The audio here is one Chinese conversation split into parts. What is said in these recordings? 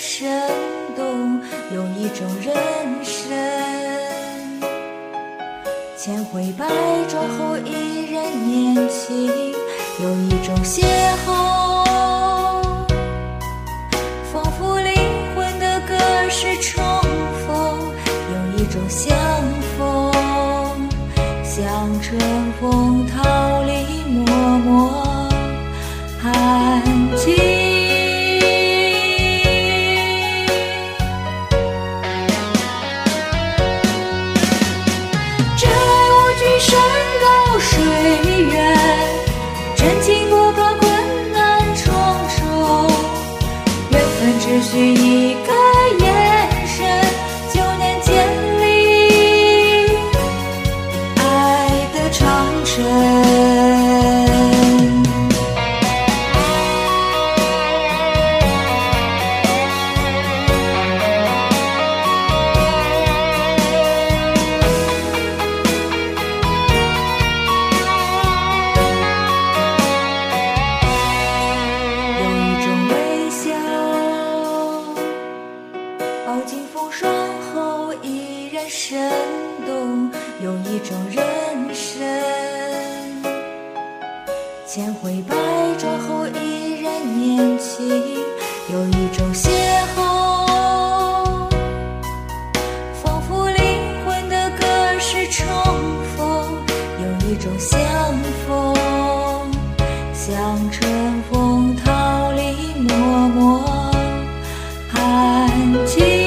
生动有一种人生千回百转后依然年轻有一种邂逅仿佛灵魂的隔世重逢有一种相逢像春风逃生动；有一种人生，千回百转后依然年轻；有一种邂逅，仿佛灵魂的歌是重逢；有一种相逢。像春风桃李默默含情。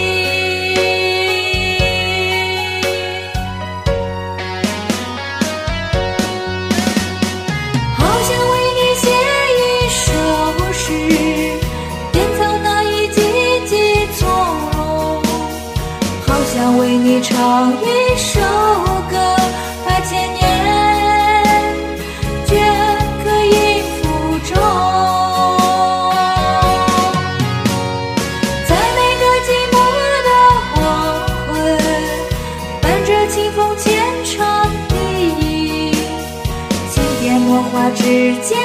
你唱一首歌，把千年镌刻音符中。在每个寂寞的黄昏，伴着清风浅唱低吟，轻点墨画指尖